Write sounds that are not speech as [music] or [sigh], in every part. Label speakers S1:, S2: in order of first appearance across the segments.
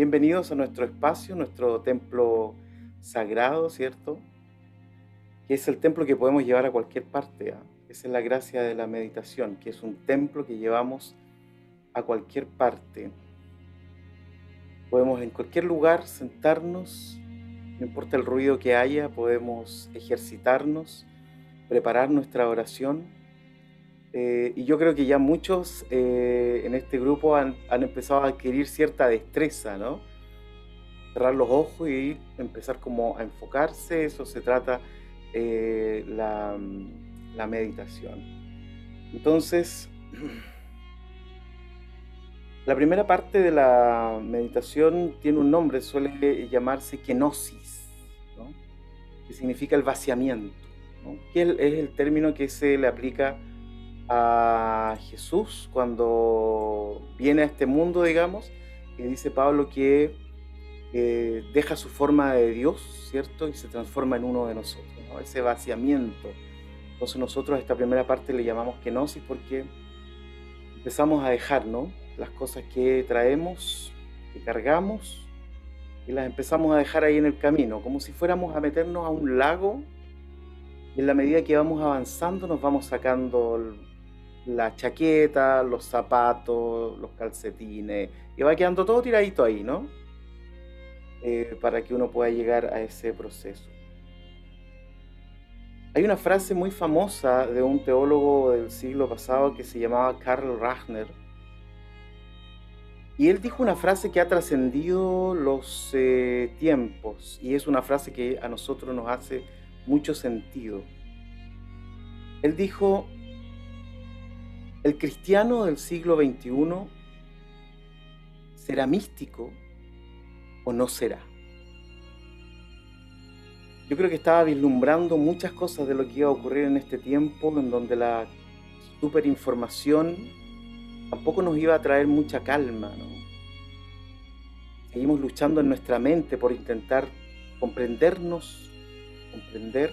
S1: Bienvenidos a nuestro espacio, nuestro templo sagrado, ¿cierto? Que es el templo que podemos llevar a cualquier parte. ¿ah? Esa es la gracia de la meditación, que es un templo que llevamos a cualquier parte. Podemos en cualquier lugar sentarnos, no importa el ruido que haya, podemos ejercitarnos, preparar nuestra oración. Eh, y yo creo que ya muchos eh, en este grupo han, empezado a adquirir cierta destreza, ¿no? Cerrar los ojos y empezar como a enfocarse, eso se trata eh, la, la meditación. Entonces, [clears throat] la primera parte de la meditación tiene un nombre, suele llamarse kenosis, que significa el vaciamiento, que es el término que se le aplica a Jesús cuando viene a este mundo, digamos, y dice Pablo que eh, deja su forma de Dios, ¿cierto? Y se transforma en uno de nosotros, ese vaciamiento. Entonces nosotros esta primera parte le llamamos kenosis porque empezamos a dejar, ¿no? las cosas que traemos, que cargamos, y las empezamos a dejar ahí en el camino, como si fuéramos a meternos a un lago. Y en la medida que vamos avanzando nos vamos sacando la chaqueta, los zapatos, los calcetines, y va quedando todo tiradito ahí, ¿no? Eh, para que uno pueda llegar a ese proceso. Hay una frase muy famosa de un teólogo del siglo pasado que se llamaba Karl Rachner, y él dijo una frase que ha trascendido los eh, tiempos y es una frase que a nosotros nos hace mucho sentido. Él dijo, el cristiano del siglo XXI será místico o no será. Yo creo que estaba vislumbrando muchas cosas de lo que iba a ocurrir en este tiempo en donde la superinformación tampoco nos iba a traer mucha calma. ¿no? Seguimos luchando en nuestra mente por intentar comprendernos, comprender.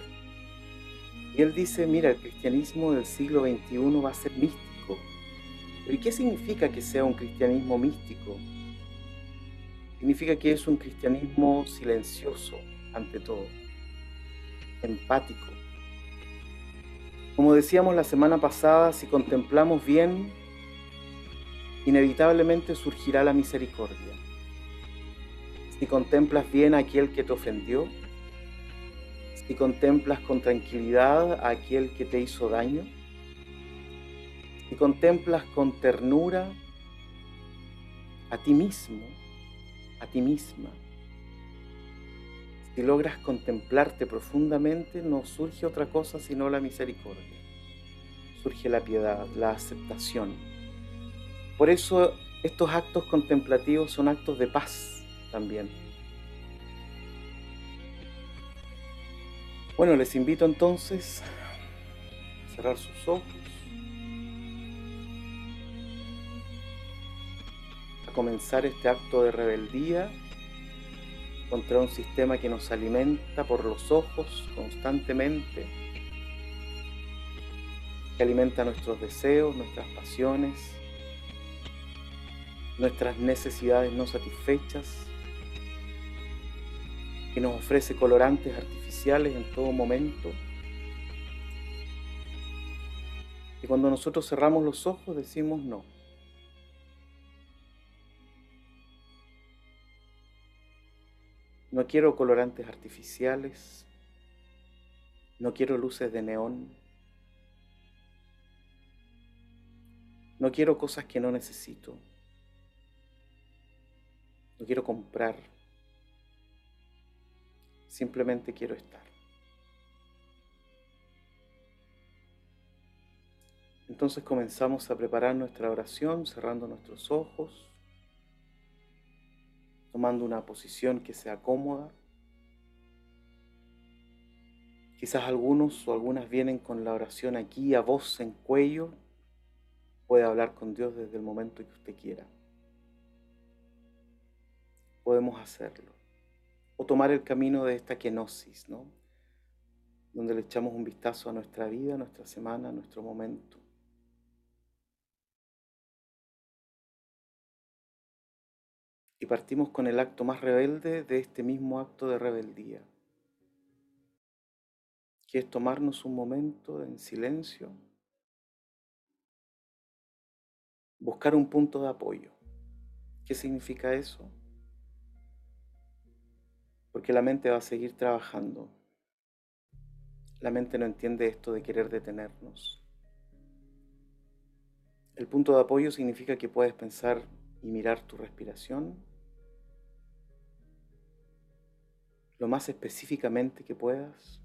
S1: Y él dice, mira, el cristianismo del siglo XXI va a ser místico. ¿Pero y qué significa que sea un cristianismo místico? Significa que es un cristianismo silencioso ante todo, empático. Como decíamos la semana pasada, si contemplamos bien inevitablemente surgirá la misericordia. Si contemplas bien a aquel que te ofendió, si contemplas con tranquilidad a aquel que te hizo daño, si contemplas con ternura a ti mismo, a ti misma, si logras contemplarte profundamente, no surge otra cosa sino la misericordia. Surge la piedad, la aceptación, por eso estos actos contemplativos son actos de paz también. Bueno, les invito entonces a cerrar sus ojos, comenzar este acto de rebeldía contra un sistema que nos alimenta por los ojos constantemente, que alimenta nuestros deseos, nuestras pasiones, nuestras necesidades no satisfechas, que nos ofrece colorantes artificiales en todo momento. Y cuando nosotros cerramos los ojos decimos no. No quiero colorantes artificiales, no quiero luces de neón, no quiero cosas que no necesito. No quiero comprar. Simplemente quiero estar. Entonces comenzamos a preparar nuestra oración cerrando nuestros ojos, tomando una posición que sea cómoda. Quizás algunos o algunas vienen con la oración aquí a voz en cuello. Puede hablar con Dios desde el momento que usted quiera podemos hacerlo. O tomar el camino de esta kenosis, ¿no? Donde le echamos un vistazo a nuestra vida, a nuestra semana, a nuestro momento. Y partimos con el acto más rebelde de este mismo acto de rebeldía, que es tomarnos un momento en silencio, buscar un punto de apoyo. ¿Qué significa eso? Porque la mente va a seguir trabajando. La mente no entiende esto de querer detenernos. El punto de apoyo significa que puedes pensar y mirar tu respiración lo más específicamente que puedas.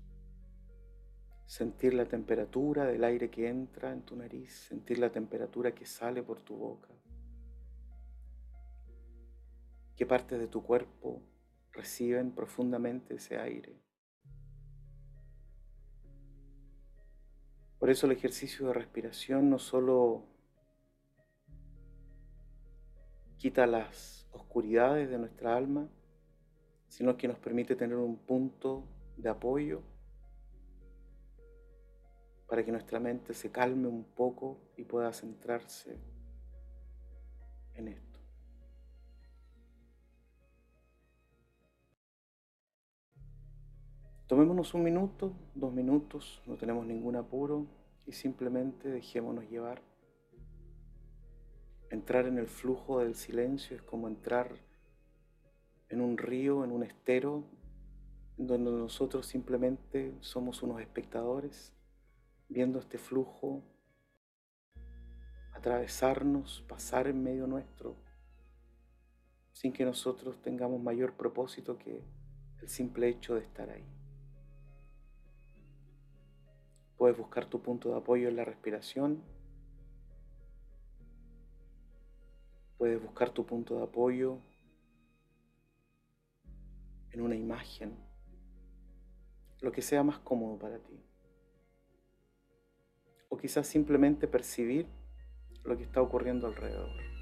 S1: Sentir la temperatura del aire que entra en tu nariz, sentir la temperatura que sale por tu boca. ¿Qué partes de tu cuerpo reciben profundamente ese aire? Por eso el ejercicio de respiración no solo quita las oscuridades de nuestra alma, sino que nos permite tener un punto de apoyo para que nuestra mente se calme un poco y pueda centrarse en esto. Tomémonos un minuto, dos minutos, no tenemos ningún apuro y simplemente dejémonos llevar. Entrar en el flujo del silencio es como entrar en un río, en un estero, donde nosotros simplemente somos unos espectadores, viendo este flujo atravesarnos, pasar en medio nuestro, sin que nosotros tengamos mayor propósito que el simple hecho de estar ahí. Puedes buscar tu punto de apoyo en la respiración, Puedes buscar tu punto de apoyo en una imagen, lo que sea más cómodo para ti. O quizás simplemente percibir lo que está ocurriendo alrededor.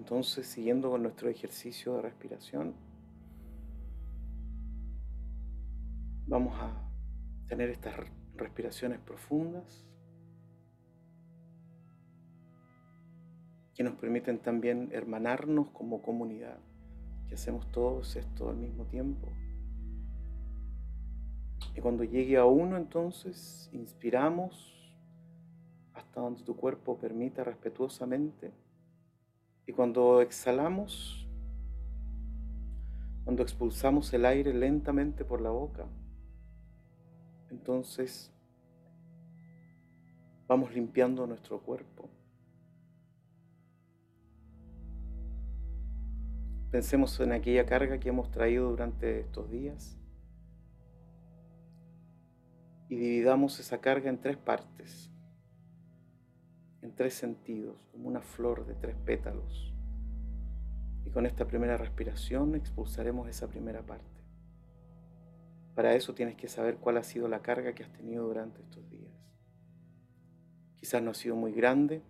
S1: Entonces, siguiendo con nuestro ejercicio de respiración, vamos a tener estas respiraciones profundas que nos permiten también hermanarnos como comunidad, que hacemos todos esto al mismo tiempo. Y cuando llegue a uno, entonces inspiramos hasta donde tu cuerpo permita respetuosamente y cuando exhalamos, cuando expulsamos el aire lentamente por la boca, entonces vamos limpiando nuestro cuerpo. Pensemos en aquella carga que hemos traído durante estos días y dividamos esa carga en tres partes, en tres sentidos, como una flor de tres pétalos. Y con esta primera respiración expulsaremos esa primera parte. Para eso tienes que saber cuál ha sido la carga que has tenido durante estos días. Quizás no ha sido muy grande,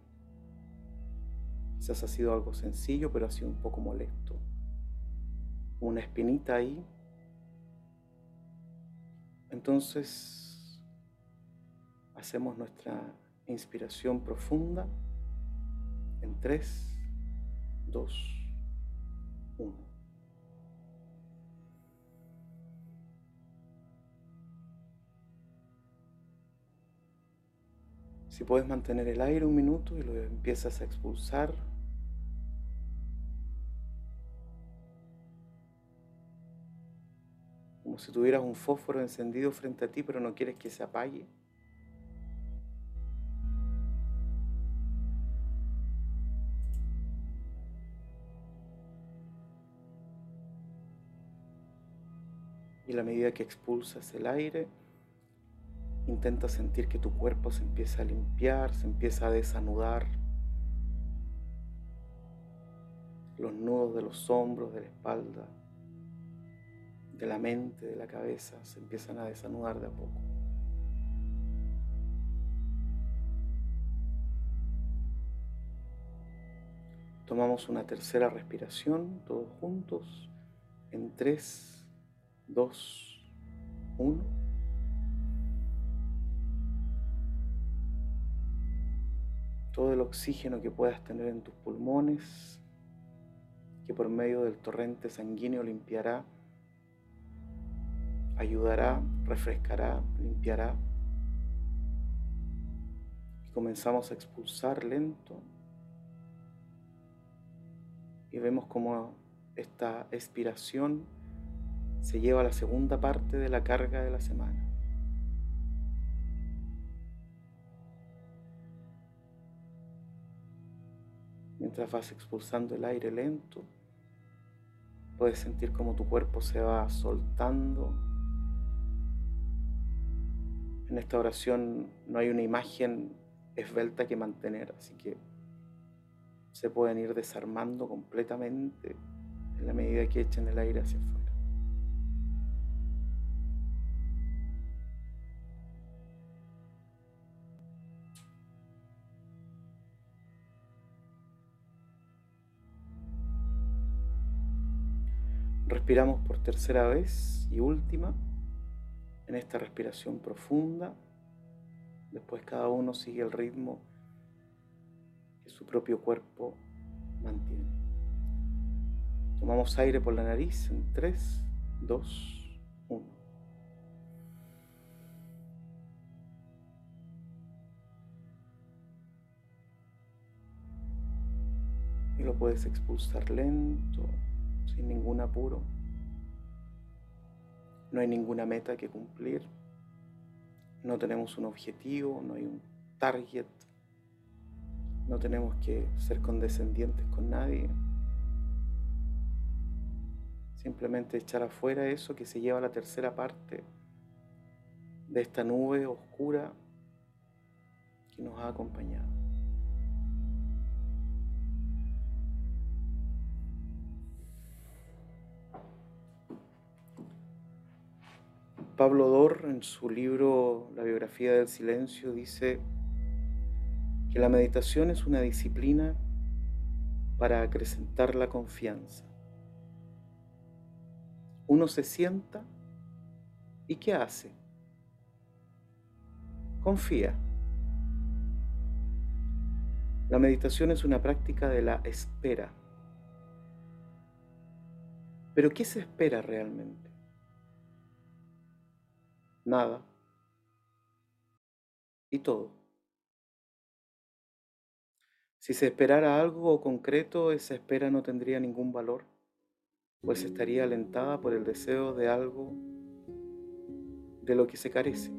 S1: quizás ha sido algo sencillo, pero ha sido un poco molesto. Una espinita ahí. Entonces hacemos nuestra inspiración profunda en 3, 2, 1. Si puedes mantener el aire un minuto y lo empiezas a expulsar. Como si tuvieras un fósforo encendido frente a ti, pero no quieres que se apague. La medida que expulsas el aire, Intenta sentir que tu cuerpo se empieza a limpiar, se empieza a desanudar. Los nudos de los hombros, de la espalda, de la mente, de la cabeza, se empiezan a desanudar de a poco. Tomamos una tercera respiración, todos juntos, en 3, 2, 1. todo el oxígeno que puedas tener en tus pulmones, que por medio del torrente sanguíneo limpiará, ayudará, refrescará, limpiará. Y comenzamos a expulsar lento y vemos como esta expiración se lleva la segunda parte de la carga de la semana. Mientras vas expulsando el aire lento, puedes sentir como tu cuerpo se va soltando. En esta oración no hay una imagen esbelta que mantener, así que se pueden ir desarmando completamente en la medida que echen el aire hacia afuera. Respiramos por tercera vez y última en esta respiración profunda. Después cada uno sigue el ritmo que su propio cuerpo mantiene. Tomamos aire por la nariz en 3, 2, 1. Y lo puedes expulsar lento, sin ningún apuro. No hay ninguna meta que cumplir. No tenemos un objetivo, no hay un target. No tenemos que ser condescendientes con nadie. Simplemente echar afuera eso que se lleva la tercera parte de esta nube oscura que nos ha acompañado. Pablo Dor, en su libro La biografía del silencio, dice que la meditación es una disciplina para acrecentar la confianza. Uno se sienta y ¿qué hace? Confía. La meditación es una práctica de la espera. Pero ¿qué se espera realmente? Nada y todo. Si se esperara algo concreto, esa espera no tendría ningún valor, pues estaría alentada por el deseo de algo de lo que se carece.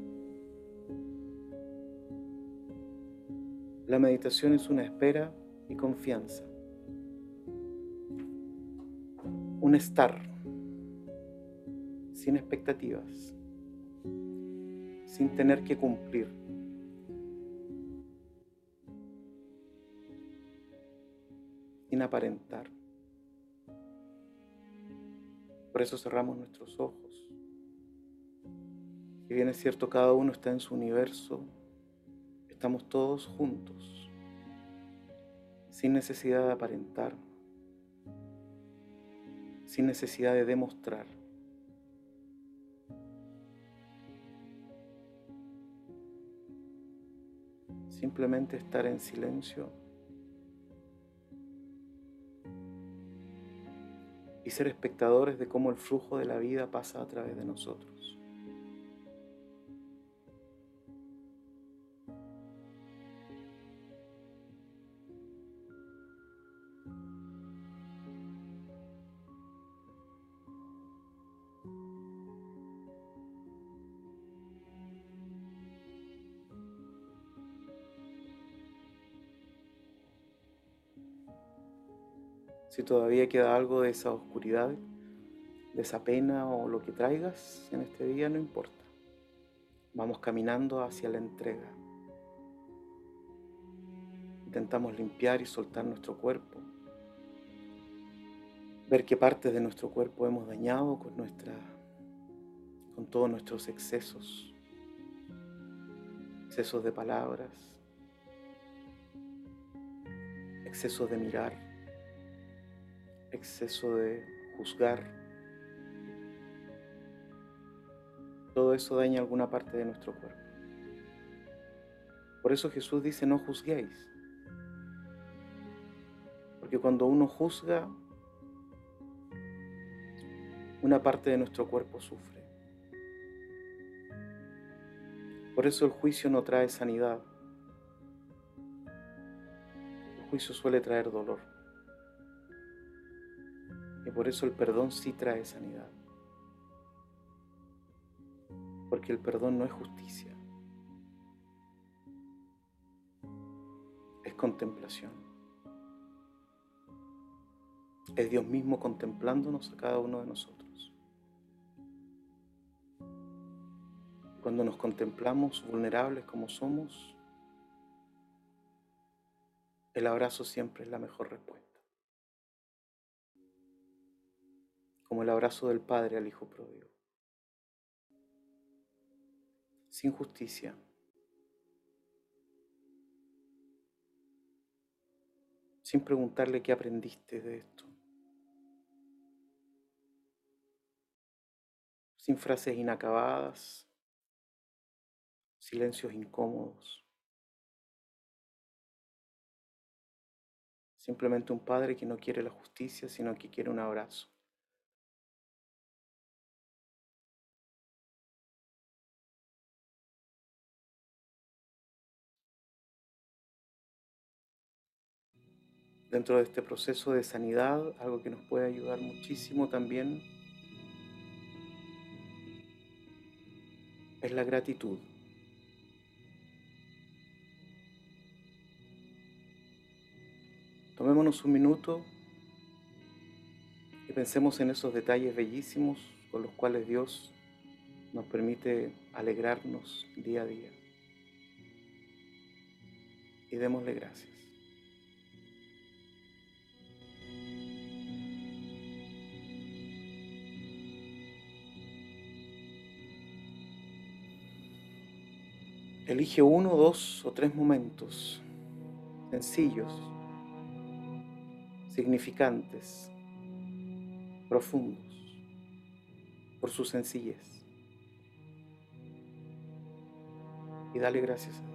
S1: La meditación es una espera y confianza. un estar sin expectativas, sin tener que cumplir. sin aparentar. Por eso cerramos nuestros ojos. Si bien es cierto, cada uno está en su universo, estamos todos juntos, sin necesidad de aparentar, sin necesidad de demostrar. Simplemente estar en silencio y ser espectadores de cómo el flujo de la vida pasa a través de nosotros. Si todavía queda algo de esa oscuridad, de esa pena o lo que traigas en este día, no importa. Vamos caminando hacia la entrega. Intentamos limpiar y soltar nuestro cuerpo. Ver qué partes de nuestro cuerpo hemos dañado con nuestra con todos nuestros excesos. Excesos de palabras, excesos de mirar exceso de juzgar. Todo eso daña alguna parte de nuestro cuerpo. Por eso Jesús dice, no juzguéis. Porque cuando uno juzga, una parte de nuestro cuerpo sufre. Por eso el juicio no trae sanidad. El juicio suele traer dolor. Y por eso el perdón sí trae sanidad. Porque el perdón no es justicia. Es contemplación. Es Dios mismo contemplándonos a cada uno de nosotros. Cuando nos contemplamos vulnerables como somos, el abrazo siempre es la mejor respuesta. Como el abrazo del Padre al Hijo pródigo. Sin justicia. Sin preguntarle qué aprendiste de esto. Sin frases inacabadas. Silencios incómodos. Simplemente un padre que no quiere la justicia, sino que quiere un abrazo. Dentro de este proceso de sanidad, algo que nos puede ayudar muchísimo también es la gratitud. Tomémonos un minuto y pensemos en esos detalles bellísimos con los cuales Dios nos permite alegrarnos día a día. Y démosle gracias. Elige uno, dos o tres momentos sencillos, significantes, profundos, por su sencillez. Y dale gracias a Dios.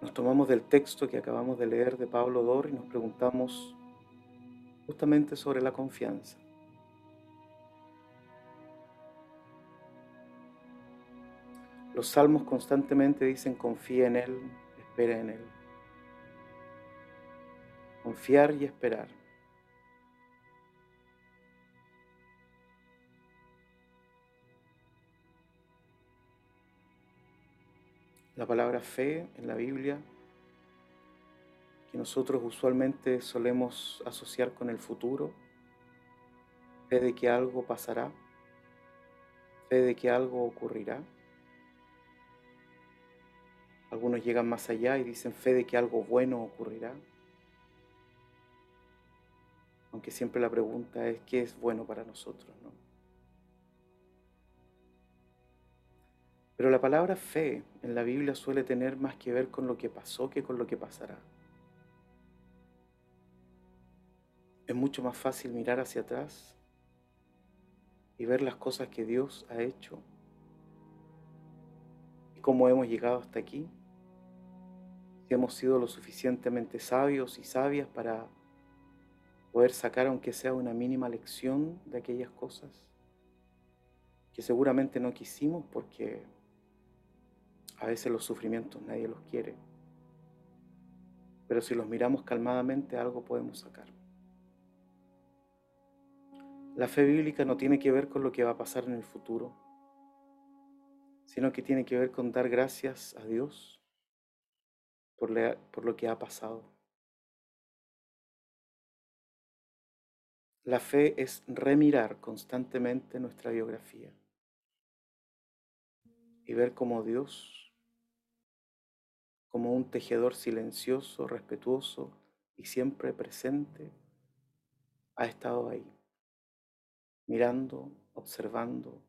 S1: Nos tomamos del texto que acabamos de leer de Pablo Dor y nos preguntamos justamente sobre la confianza. Los salmos constantemente dicen confía en Él, espera en Él. Confiar y esperar. La palabra fe en la Biblia, que nosotros usualmente solemos asociar con el futuro, fe de que algo pasará, fe de que algo ocurrirá. Algunos llegan más allá y dicen fe de que algo bueno ocurrirá. Aunque siempre la pregunta es qué es bueno para nosotros, Pero la palabra fe en la Biblia suele tener más que ver con lo que pasó que con lo que pasará. Es mucho más fácil mirar hacia atrás y ver las cosas que Dios ha hecho y cómo hemos llegado hasta aquí si hemos sido lo suficientemente sabios y sabias para poder sacar aunque sea una mínima lección de aquellas cosas que seguramente no quisimos porque a veces los sufrimientos nadie los quiere. Pero si los miramos calmadamente algo podemos sacar. La fe bíblica no tiene que ver con lo que va a pasar en el futuro, sino que tiene que ver con dar gracias a Dios por, lo que ha pasado. La fe es remirar constantemente nuestra biografía y ver cómo Dios, como un tejedor silencioso, respetuoso y siempre presente, ha estado ahí, mirando, observando,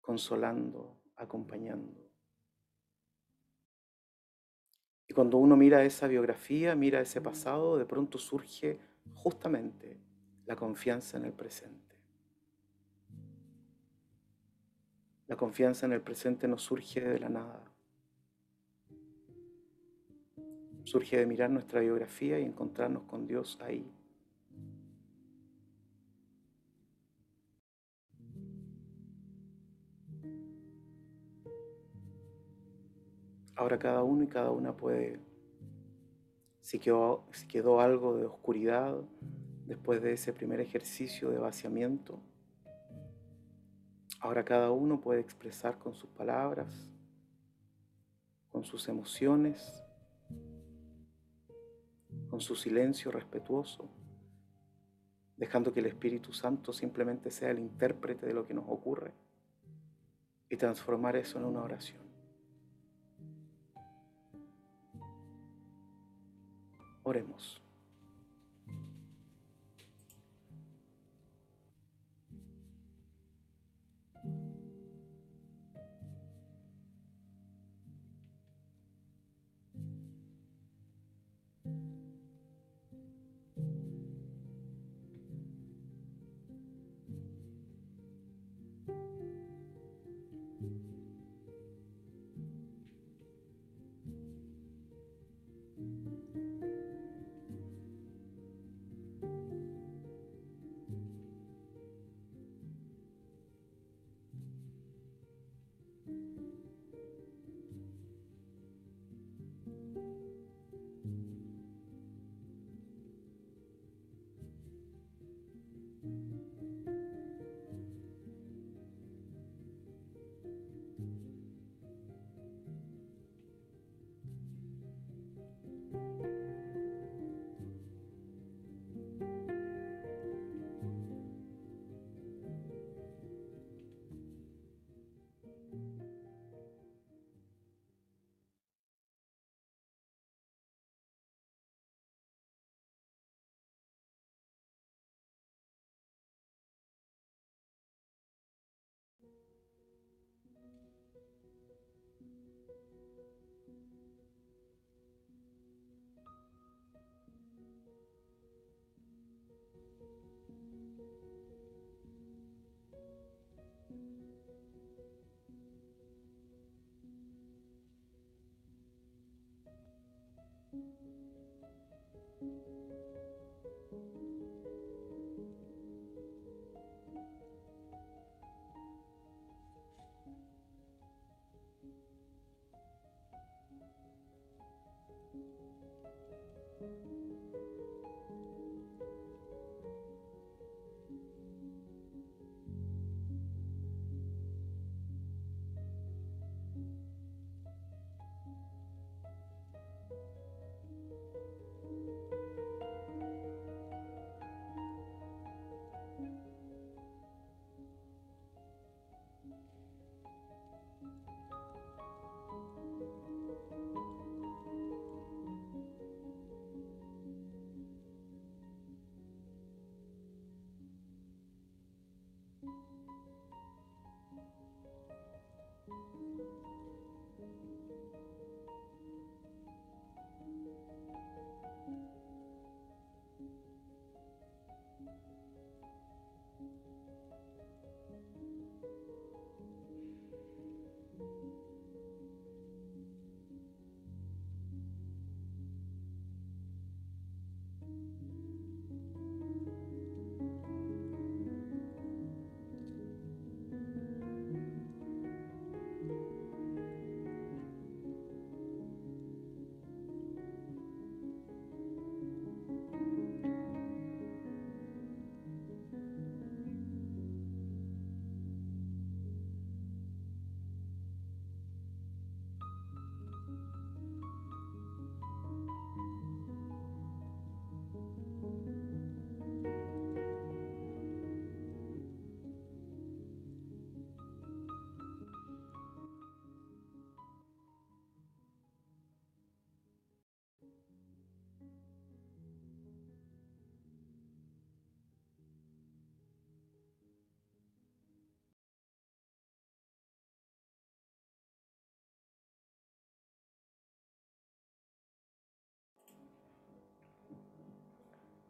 S1: consolando, acompañando. Y cuando uno mira esa biografía, mira ese pasado, de pronto surge justamente la confianza en el presente. La confianza en el presente no surge de la nada. Surge de mirar nuestra biografía y encontrarnos con Dios ahí. Ahora cada uno y cada una puede, si quedó, si quedó algo de oscuridad después de ese primer ejercicio de vaciamiento, ahora cada uno puede expresar con sus palabras, con sus emociones, con su silencio respetuoso, dejando que el Espíritu Santo simplemente sea el intérprete de lo que nos ocurre y transformar eso en una oración. Oremos.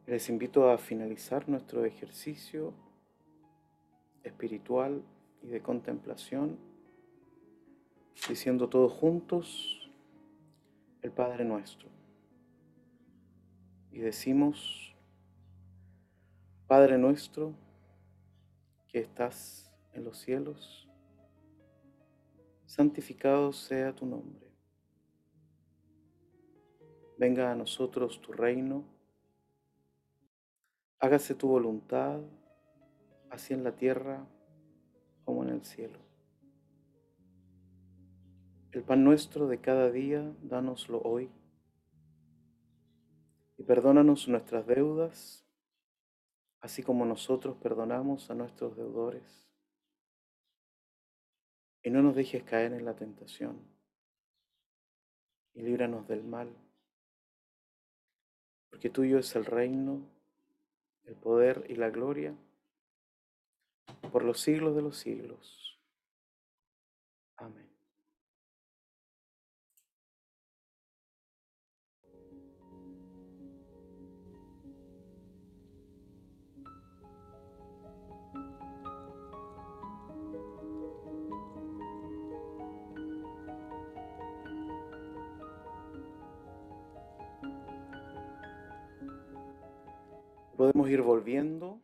S1: Les invito a finalizar nuestro ejercicio espiritual y de contemplación diciendo todos juntos el Padre nuestro. Y decimos, Padre nuestro que estás en los cielos, santificado sea tu nombre. Venga a nosotros tu reino Hágase tu voluntad, así en la tierra como en el cielo. El pan nuestro de cada día, dánoslo hoy. Y perdónanos nuestras deudas, así como nosotros perdonamos a nuestros deudores. Y no nos dejes caer en la tentación. Y líbranos del mal, porque tuyo es el reino el poder y la gloria por los siglos de los siglos. Podemos ir volviendo